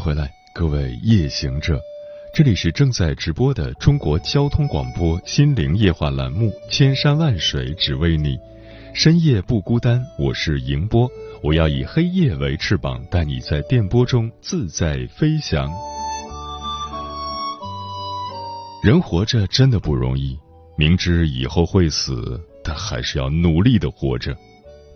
回来，各位夜行者，这里是正在直播的中国交通广播心灵夜话栏目《千山万水只为你》，深夜不孤单，我是迎波，我要以黑夜为翅膀，带你在电波中自在飞翔。人活着真的不容易，明知以后会死，但还是要努力的活着。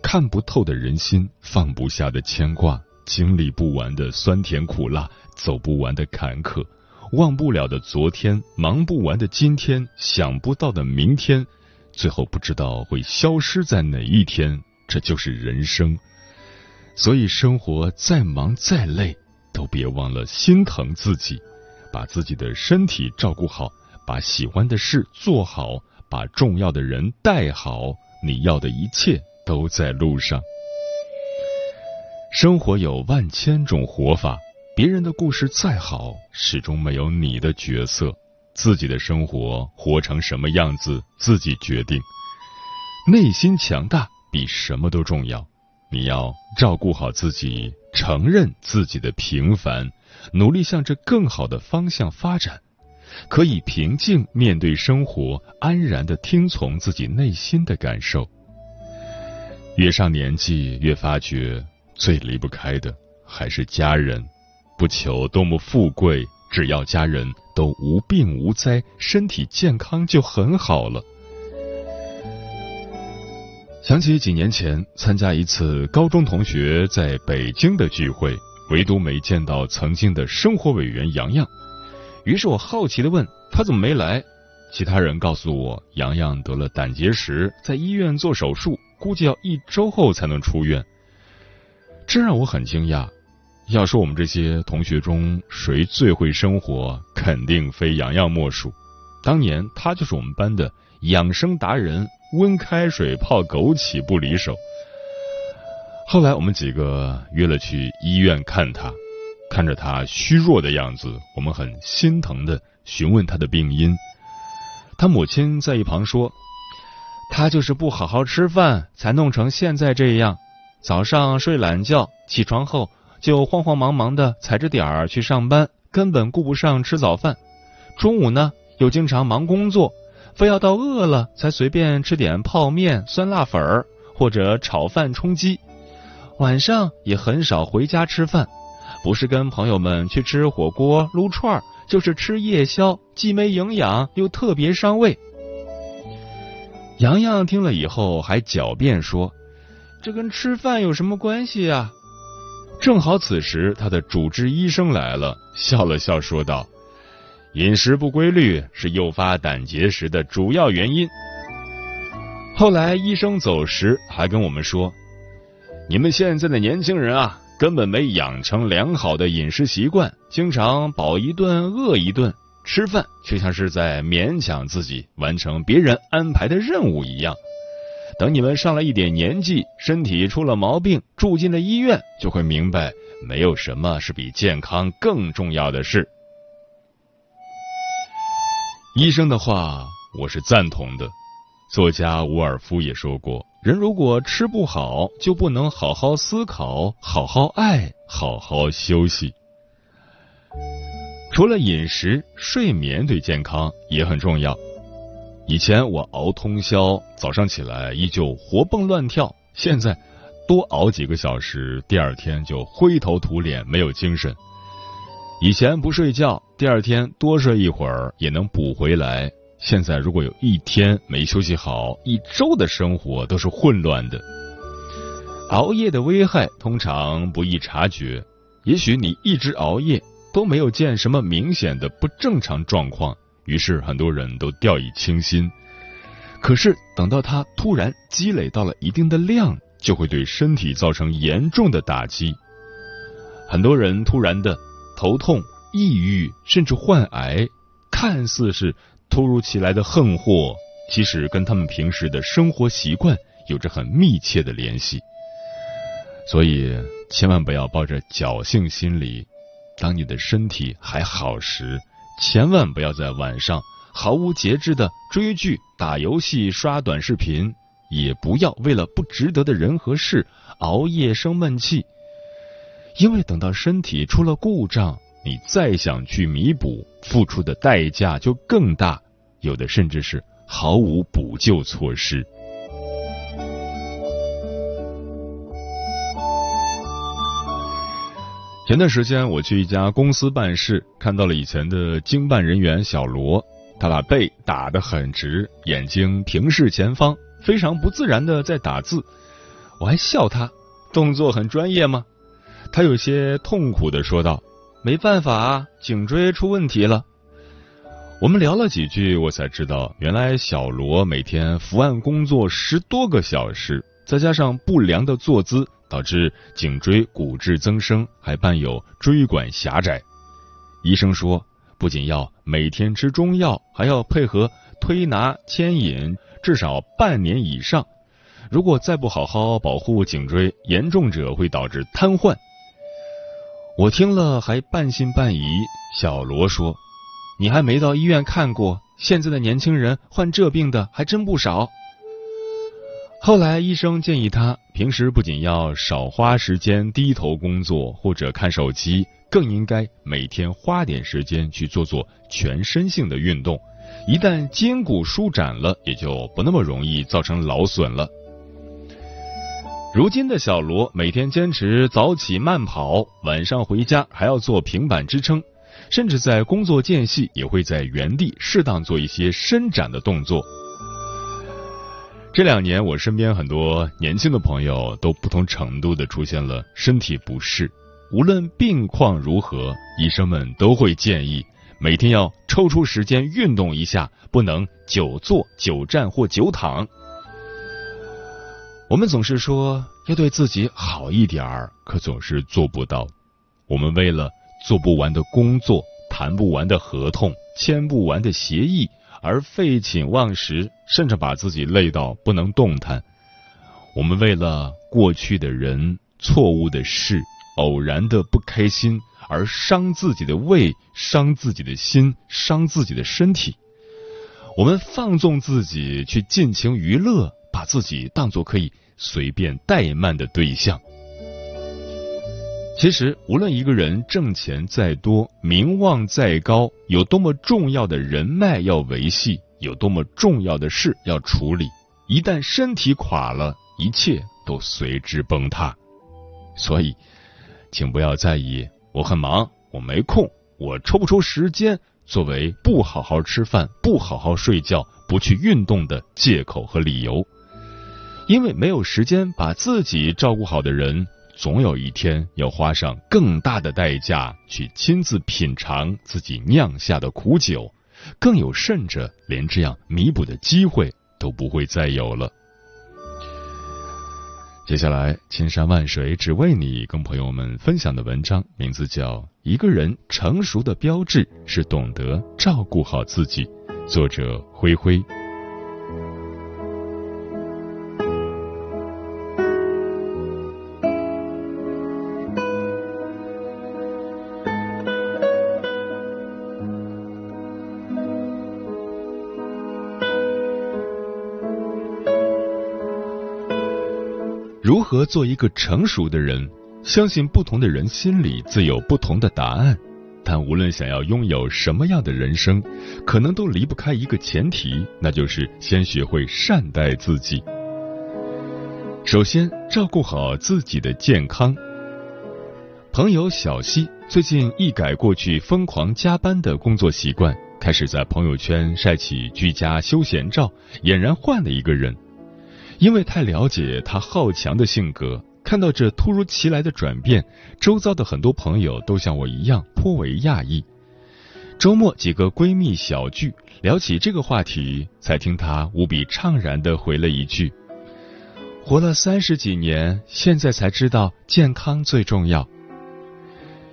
看不透的人心，放不下的牵挂。经历不完的酸甜苦辣，走不完的坎坷，忘不了的昨天，忙不完的今天，想不到的明天，最后不知道会消失在哪一天。这就是人生。所以，生活再忙再累，都别忘了心疼自己，把自己的身体照顾好，把喜欢的事做好，把重要的人带好，你要的一切都在路上。生活有万千种活法，别人的故事再好，始终没有你的角色。自己的生活活成什么样子，自己决定。内心强大比什么都重要。你要照顾好自己，承认自己的平凡，努力向着更好的方向发展。可以平静面对生活，安然的听从自己内心的感受。越上年纪，越发觉。最离不开的还是家人，不求多么富贵，只要家人都无病无灾，身体健康就很好了。想起几年前参加一次高中同学在北京的聚会，唯独没见到曾经的生活委员杨洋，于是我好奇的问他怎么没来。其他人告诉我，杨洋得了胆结石，在医院做手术，估计要一周后才能出院。这让我很惊讶。要说我们这些同学中谁最会生活，肯定非洋洋莫属。当年他就是我们班的养生达人，温开水泡枸杞不离手。后来我们几个约了去医院看他，看着他虚弱的样子，我们很心疼的询问他的病因。他母亲在一旁说：“他就是不好好吃饭，才弄成现在这样。”早上睡懒觉，起床后就慌慌忙忙的踩着点儿去上班，根本顾不上吃早饭。中午呢，又经常忙工作，非要到饿了才随便吃点泡面、酸辣粉儿或者炒饭充饥。晚上也很少回家吃饭，不是跟朋友们去吃火锅、撸串儿，就是吃夜宵，既没营养又特别伤胃。洋洋听了以后还狡辩说。这跟吃饭有什么关系呀？正好此时他的主治医生来了，笑了笑说道：“饮食不规律是诱发胆结石的主要原因。”后来医生走时还跟我们说：“你们现在的年轻人啊，根本没养成良好的饮食习惯，经常饱一顿饿一顿，吃饭就像是在勉强自己完成别人安排的任务一样。”等你们上了一点年纪，身体出了毛病，住进了医院，就会明白，没有什么是比健康更重要的事。医生的话，我是赞同的。作家伍尔夫也说过，人如果吃不好，就不能好好思考、好好爱、好好休息。除了饮食，睡眠对健康也很重要。以前我熬通宵，早上起来依旧活蹦乱跳，现在多熬几个小时，第二天就灰头土脸，没有精神。以前不睡觉，第二天多睡一会儿也能补回来。现在如果有一天没休息好，一周的生活都是混乱的。熬夜的危害通常不易察觉，也许你一直熬夜都没有见什么明显的不正常状况，于是很多人都掉以轻心。可是等到它突然积累到了一定的量，就会对身体造成严重的打击。很多人突然的。头痛、抑郁，甚至患癌，看似是突如其来的横祸，其实跟他们平时的生活习惯有着很密切的联系。所以，千万不要抱着侥幸心理。当你的身体还好时，千万不要在晚上毫无节制的追剧、打游戏、刷短视频，也不要为了不值得的人和事熬夜生闷气。因为等到身体出了故障，你再想去弥补，付出的代价就更大，有的甚至是毫无补救措施。前段时间我去一家公司办事，看到了以前的经办人员小罗，他把背打得很直，眼睛平视前方，非常不自然的在打字。我还笑他，动作很专业吗？他有些痛苦的说道：“没办法，颈椎出问题了。”我们聊了几句，我才知道，原来小罗每天伏案工作十多个小时，再加上不良的坐姿，导致颈椎骨质增生，还伴有椎管狭窄。医生说，不仅要每天吃中药，还要配合推拿牵引，至少半年以上。如果再不好好保护颈椎，严重者会导致瘫痪。我听了还半信半疑。小罗说：“你还没到医院看过，现在的年轻人患这病的还真不少。”后来医生建议他平时不仅要少花时间低头工作或者看手机，更应该每天花点时间去做做全身性的运动。一旦筋骨舒展了，也就不那么容易造成劳损了。如今的小罗每天坚持早起慢跑，晚上回家还要做平板支撑，甚至在工作间隙也会在原地适当做一些伸展的动作。这两年，我身边很多年轻的朋友都不同程度的出现了身体不适，无论病况如何，医生们都会建议每天要抽出时间运动一下，不能久坐、久站或久躺。我们总是说要对自己好一点儿，可总是做不到。我们为了做不完的工作、谈不完的合同、签不完的协议而废寝忘食，甚至把自己累到不能动弹。我们为了过去的人、错误的事、偶然的不开心而伤自己的胃、伤自己的心、伤自己的身体。我们放纵自己去尽情娱乐，把自己当作可以。随便怠慢的对象。其实，无论一个人挣钱再多，名望再高，有多么重要的人脉要维系，有多么重要的事要处理，一旦身体垮了，一切都随之崩塌。所以，请不要在意我很忙，我没空，我抽不出时间作为不好好吃饭、不好好睡觉、不去运动的借口和理由。因为没有时间把自己照顾好的人，总有一天要花上更大的代价去亲自品尝自己酿下的苦酒，更有甚者，连这样弥补的机会都不会再有了。接下来，千山万水只为你，跟朋友们分享的文章名字叫《一个人成熟的标志是懂得照顾好自己》，作者灰灰。如何做一个成熟的人？相信不同的人心里自有不同的答案。但无论想要拥有什么样的人生，可能都离不开一个前提，那就是先学会善待自己。首先，照顾好自己的健康。朋友小西最近一改过去疯狂加班的工作习惯，开始在朋友圈晒起居家休闲照，俨然换了一个人。因为太了解他好强的性格。看到这突如其来的转变，周遭的很多朋友都像我一样颇为讶异。周末几个闺蜜小聚，聊起这个话题，才听她无比怅然的回了一句：“活了三十几年，现在才知道健康最重要。”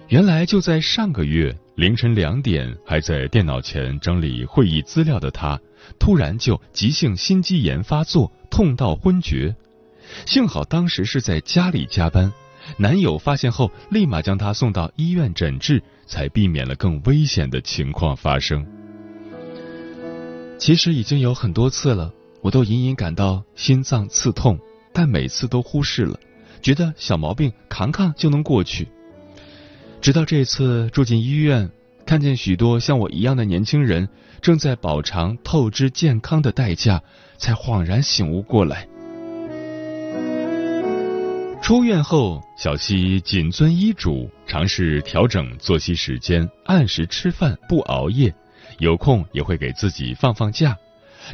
原来就在上个月凌晨两点，还在电脑前整理会议资料的她，突然就急性心肌炎发作，痛到昏厥。幸好当时是在家里加班，男友发现后立马将她送到医院诊治，才避免了更危险的情况发生。其实已经有很多次了，我都隐隐感到心脏刺痛，但每次都忽视了，觉得小毛病扛扛就能过去。直到这次住进医院，看见许多像我一样的年轻人正在饱尝透支健康的代价，才恍然醒悟过来。出院后，小西谨遵医嘱，尝试调整作息时间，按时吃饭，不熬夜，有空也会给自己放放假，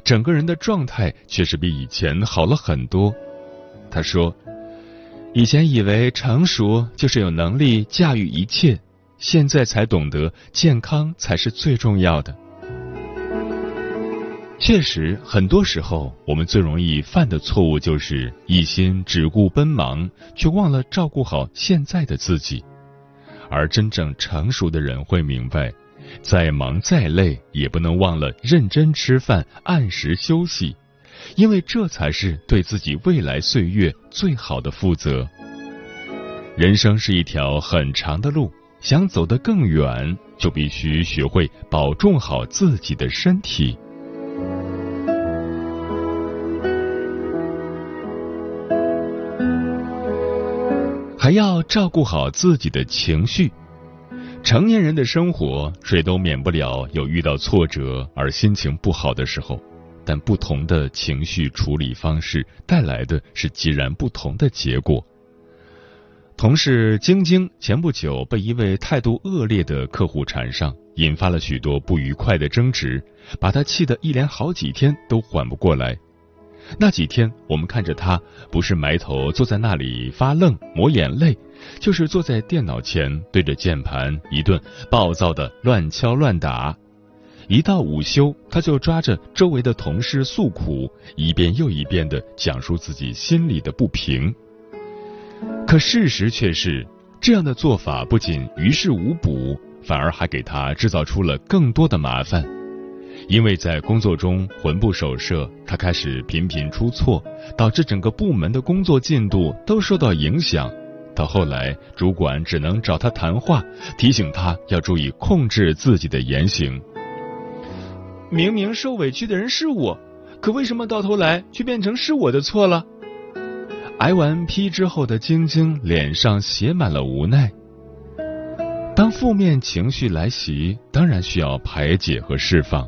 整个人的状态却是比以前好了很多。他说：“以前以为成熟就是有能力驾驭一切，现在才懂得健康才是最重要的。”确实，很多时候我们最容易犯的错误就是一心只顾奔忙，却忘了照顾好现在的自己。而真正成熟的人会明白，再忙再累也不能忘了认真吃饭、按时休息，因为这才是对自己未来岁月最好的负责。人生是一条很长的路，想走得更远，就必须学会保重好自己的身体。还要照顾好自己的情绪。成年人的生活，谁都免不了有遇到挫折而心情不好的时候，但不同的情绪处理方式带来的是截然不同的结果。同事晶晶前不久被一位态度恶劣的客户缠上，引发了许多不愉快的争执，把他气得一连好几天都缓不过来。那几天，我们看着他，不是埋头坐在那里发愣抹眼泪，就是坐在电脑前对着键盘一顿暴躁的乱敲乱打。一到午休，他就抓着周围的同事诉苦，一遍又一遍的讲述自己心里的不平。可事实却是，这样的做法不仅于事无补，反而还给他制造出了更多的麻烦。因为在工作中魂不守舍，他开始频频出错，导致整个部门的工作进度都受到影响。到后来，主管只能找他谈话，提醒他要注意控制自己的言行。明明受委屈的人是我，可为什么到头来却变成是我的错了？挨完批之后的晶晶脸上写满了无奈。当负面情绪来袭，当然需要排解和释放。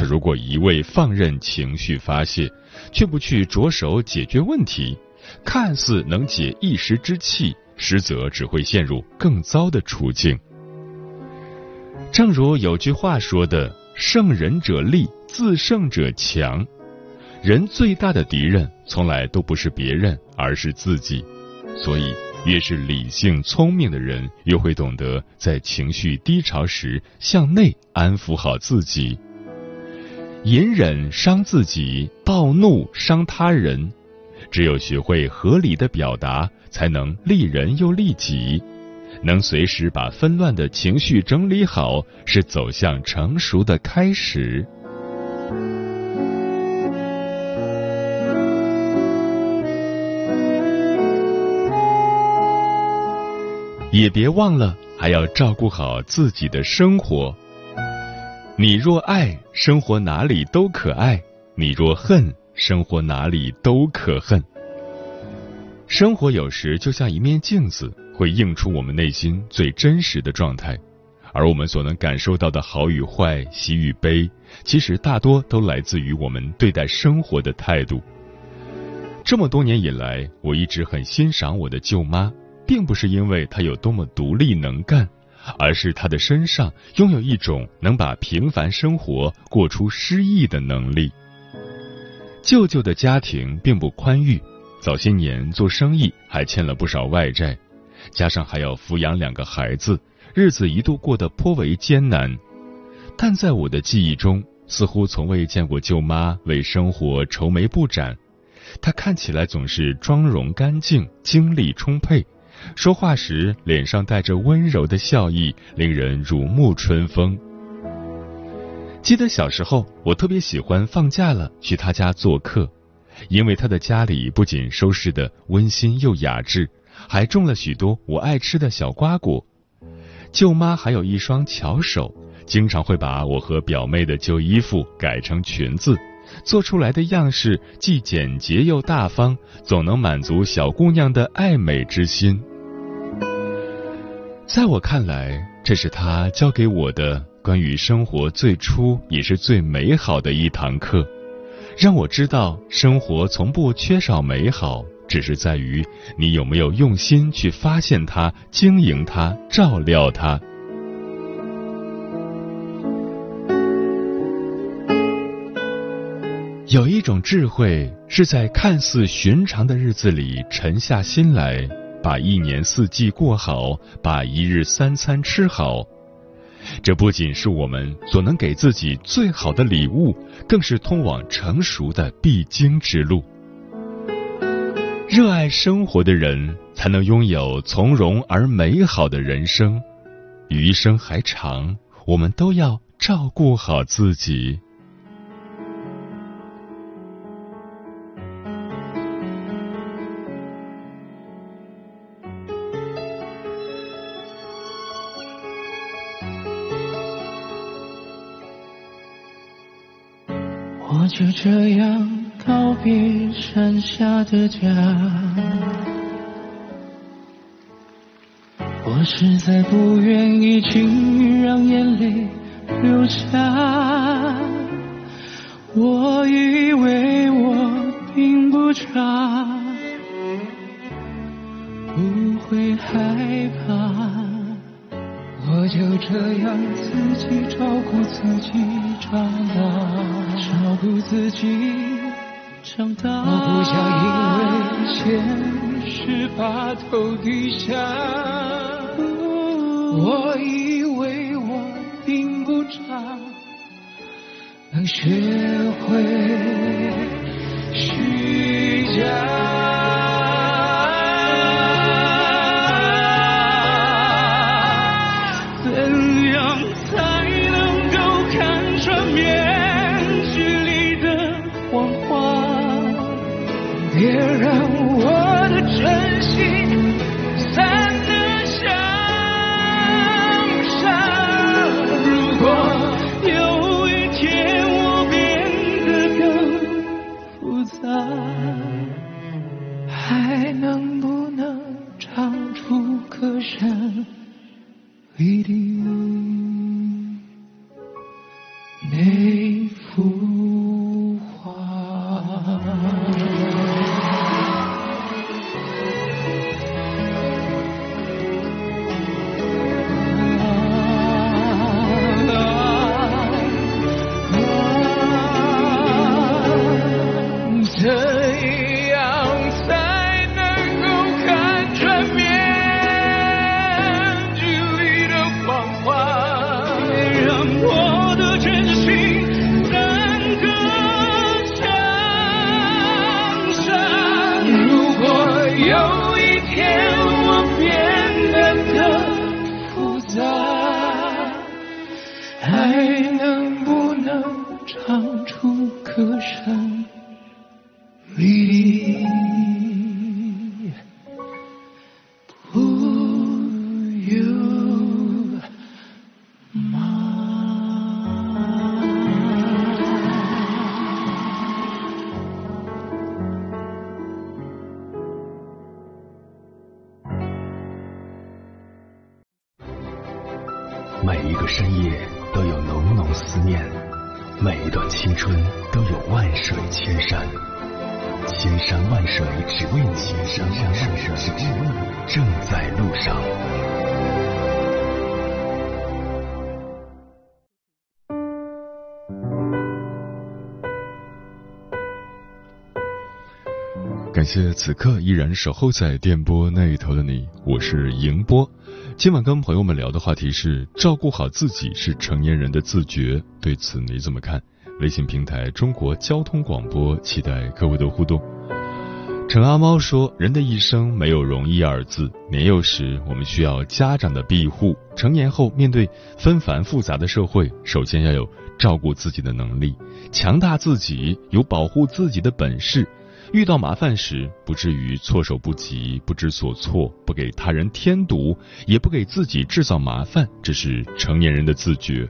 可如果一味放任情绪发泄，却不去着手解决问题，看似能解一时之气，实则只会陷入更糟的处境。正如有句话说的：“胜人者力，自胜者强。”人最大的敌人从来都不是别人，而是自己。所以，越是理性聪明的人，越会懂得在情绪低潮时向内安抚好自己。隐忍伤自己，暴怒伤他人。只有学会合理的表达，才能利人又利己。能随时把纷乱的情绪整理好，是走向成熟的开始。也别忘了，还要照顾好自己的生活。你若爱，生活哪里都可爱；你若恨，生活哪里都可恨。生活有时就像一面镜子，会映出我们内心最真实的状态。而我们所能感受到的好与坏、喜与悲，其实大多都来自于我们对待生活的态度。这么多年以来，我一直很欣赏我的舅妈，并不是因为她有多么独立能干，而是她的身上拥有一种能把平凡生活过出诗意的能力。舅舅的家庭并不宽裕，早些年做生意还欠了不少外债，加上还要抚养两个孩子。日子一度过得颇为艰难，但在我的记忆中，似乎从未见过舅妈为生活愁眉不展。她看起来总是妆容干净，精力充沛，说话时脸上带着温柔的笑意，令人如沐春风。记得小时候，我特别喜欢放假了去他家做客，因为他的家里不仅收拾的温馨又雅致，还种了许多我爱吃的小瓜果。舅妈还有一双巧手，经常会把我和表妹的旧衣服改成裙子，做出来的样式既简洁又大方，总能满足小姑娘的爱美之心。在我看来，这是他教给我的关于生活最初也是最美好的一堂课，让我知道生活从不缺少美好。只是在于你有没有用心去发现它、经营它、照料它。有一种智慧，是在看似寻常的日子里沉下心来，把一年四季过好，把一日三餐吃好。这不仅是我们所能给自己最好的礼物，更是通往成熟的必经之路。热爱生活的人，才能拥有从容而美好的人生。余生还长，我们都要照顾好自己。就这样。告别山下的家，我实在不愿意轻易让眼泪流下。我以为我并不差，不会害怕，我就这样自己照顾自己长大，照顾自己。长大，我不想因为现实把头低下。我以为我并不差，能学会虚假。别让我的真心散千山万水只为你，千山万水只为你，正在路上。感谢此刻依然守候在电波那一头的你，我是迎波。今晚跟朋友们聊的话题是：照顾好自己是成年人的自觉。对此你怎么看？微信平台中国交通广播，期待各位的互动。陈阿猫说：“人的一生没有容易二字。年幼时，我们需要家长的庇护；成年后，面对纷繁复杂的社会，首先要有照顾自己的能力，强大自己，有保护自己的本事。”遇到麻烦时，不至于措手不及、不知所措，不给他人添堵，也不给自己制造麻烦，这是成年人的自觉。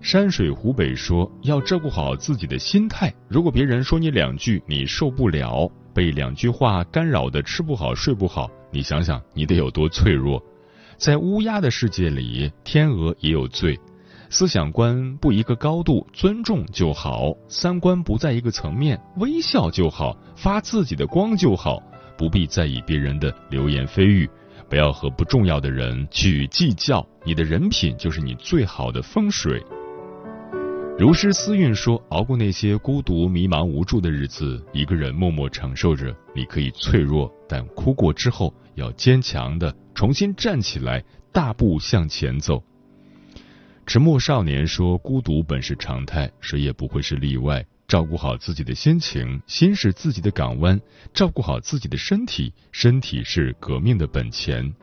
山水湖北说，要照顾好自己的心态。如果别人说你两句，你受不了，被两句话干扰的吃不好睡不好，你想想你得有多脆弱。在乌鸦的世界里，天鹅也有罪。思想观不一个高度，尊重就好；三观不在一个层面，微笑就好，发自己的光就好，不必在意别人的流言蜚语，不要和不重要的人去计较。你的人品就是你最好的风水。如诗思韵说：“熬过那些孤独、迷茫、无助的日子，一个人默默承受着，你可以脆弱，但哭过之后要坚强的重新站起来，大步向前走。”迟暮少年说：“孤独本是常态，谁也不会是例外。照顾好自己的心情，心是自己的港湾；照顾好自己的身体，身体是革命的本钱。”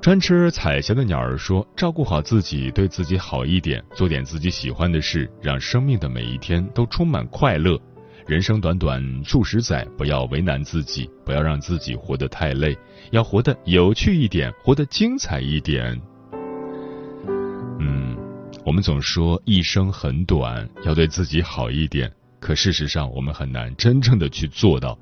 专吃彩霞的鸟儿说：“照顾好自己，对自己好一点，做点自己喜欢的事，让生命的每一天都充满快乐。人生短短数十载，不要为难自己，不要让自己活得太累，要活得有趣一点，活得精彩一点。”嗯，我们总说一生很短，要对自己好一点。可事实上，我们很难真正的去做到。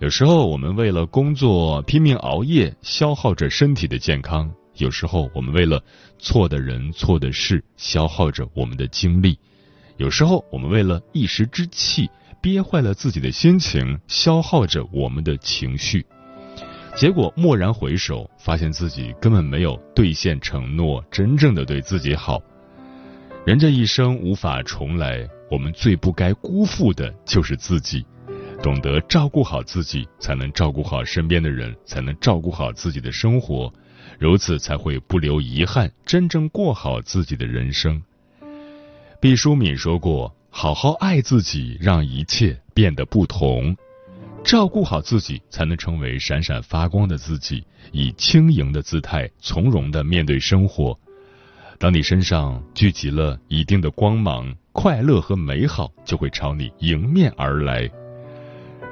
有时候，我们为了工作拼命熬夜，消耗着身体的健康；有时候，我们为了错的人、错的事，消耗着我们的精力；有时候，我们为了一时之气，憋坏了自己的心情，消耗着我们的情绪。结果蓦然回首，发现自己根本没有兑现承诺，真正的对自己好。人这一生无法重来，我们最不该辜负的就是自己。懂得照顾好自己，才能照顾好身边的人，才能照顾好自己的生活，如此才会不留遗憾，真正过好自己的人生。毕淑敏说过：“好好爱自己，让一切变得不同。”照顾好自己，才能成为闪闪发光的自己，以轻盈的姿态从容的面对生活。当你身上聚集了一定的光芒，快乐和美好就会朝你迎面而来。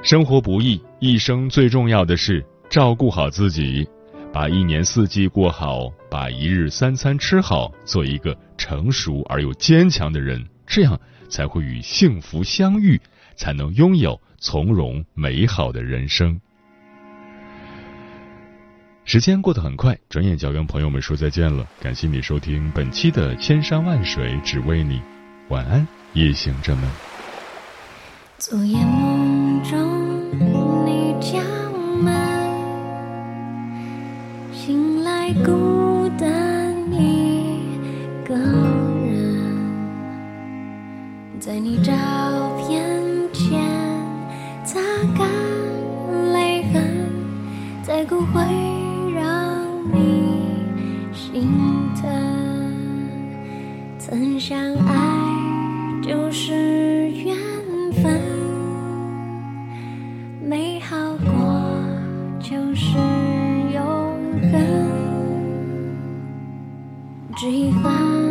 生活不易，一生最重要的是照顾好自己，把一年四季过好，把一日三餐吃好，做一个成熟而又坚强的人，这样才会与幸福相遇，才能拥有。从容美好的人生。时间过得很快，转眼就要跟朋友们说再见了。感谢你收听本期的《千山万水只为你》，晚安，夜行者们。昨夜梦中你将门，醒来孤单一个人，在你照片前擦干泪痕。再不会让你心疼，曾想只遗憾